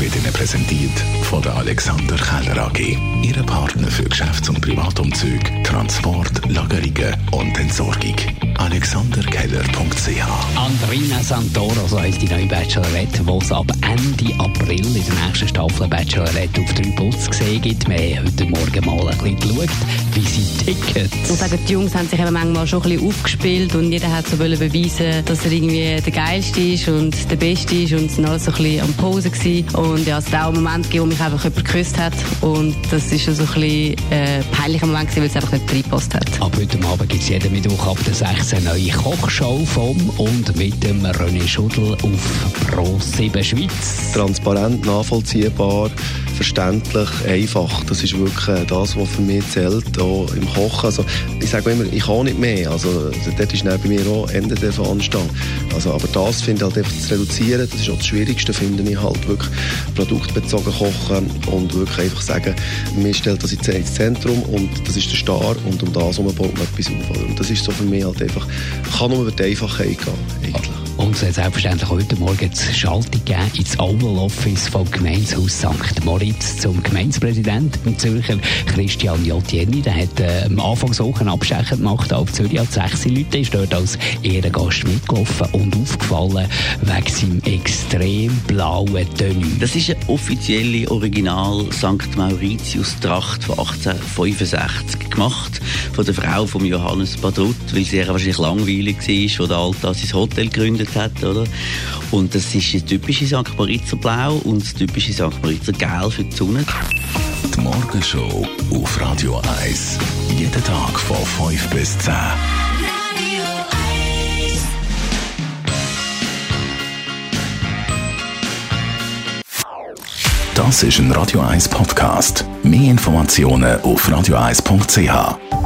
wird Ihnen präsentiert von der Alexander Keller AG. Ihre Partner für Geschäfts- und Privatumzug, Transport, Lagerungen und Entsorgung. AlexanderKeller.ch Andrina Santoro, so heisst die neue Bachelorette, die es ab Ende April in der nächsten Staffel Bachelorette auf drei Putz gesehen gibt. Wir haben heute Morgen mal ein bisschen geschaut, wie sie ticken. Und sagen, die Jungs haben sich eben manchmal schon ein bisschen aufgespielt und jeder hat so beweisen dass er irgendwie der Geilste ist und der Beste ist und es alles so ein bisschen am Pose gewesen. Und ja, es hat auch einen Moment gegeben, wo mich einfach jemand geküsst hat und das ist so ein bisschen äh, peinlicher Moment gewesen, weil es einfach nicht reingepasst hat. Ab heute Abend gibt es jeden Mittwoch ab der 6 eine neue Kochshow vom und mit dem René Schudel auf Pro 7 Schweiz. Transparent, nachvollziehbar, verständlich, einfach. Das ist wirklich das, was für mich zählt, auch im Kochen. Also, ich sage immer, ich kann nicht mehr. Also, dort ist bei mir auch Ende der Veranstaltung. Also, aber das finde ich halt einfach zu reduzieren, das ist auch das Schwierigste, finde ich halt wirklich produktbezogen kochen und wirklich einfach sagen, mir stellt das ins Zentrum und das ist der Star und um das herum baut man etwas auf. Und das ist so für mich halt einfach, kann nur über die Einfachheit gehen, eigentlich. Es hat selbstverständlich heute Morgen die Schaltung gegeben ins Oval Office vom Gemeinshaus St. Moritz zum Gemeindepräsidenten Zürcher Christian Jottieni. Der hat äh, am Anfang so einen Abstecher gemacht auf Zürich. Als sechs Leute ist dort als Ehrengast mitgelaufen und aufgefallen wegen seinem extrem blauen Tenue. Das ist eine offizielle Original St. Mauritius Tracht von 1865 gemacht von der Frau von Johannes Badrut, weil sie ja wahrscheinlich langweilig war, wo der Alta sein Hotel gegründet hat, oder? Und das ist ein typische St. Moritzer Blau und das typische St. Moritzer Gel für die Sonne. Die Morgenshow auf Radio 1. Jeden Tag von 5 bis 10. Das ist ein Radio 1 Podcast. Mehr Informationen auf radio1.ch.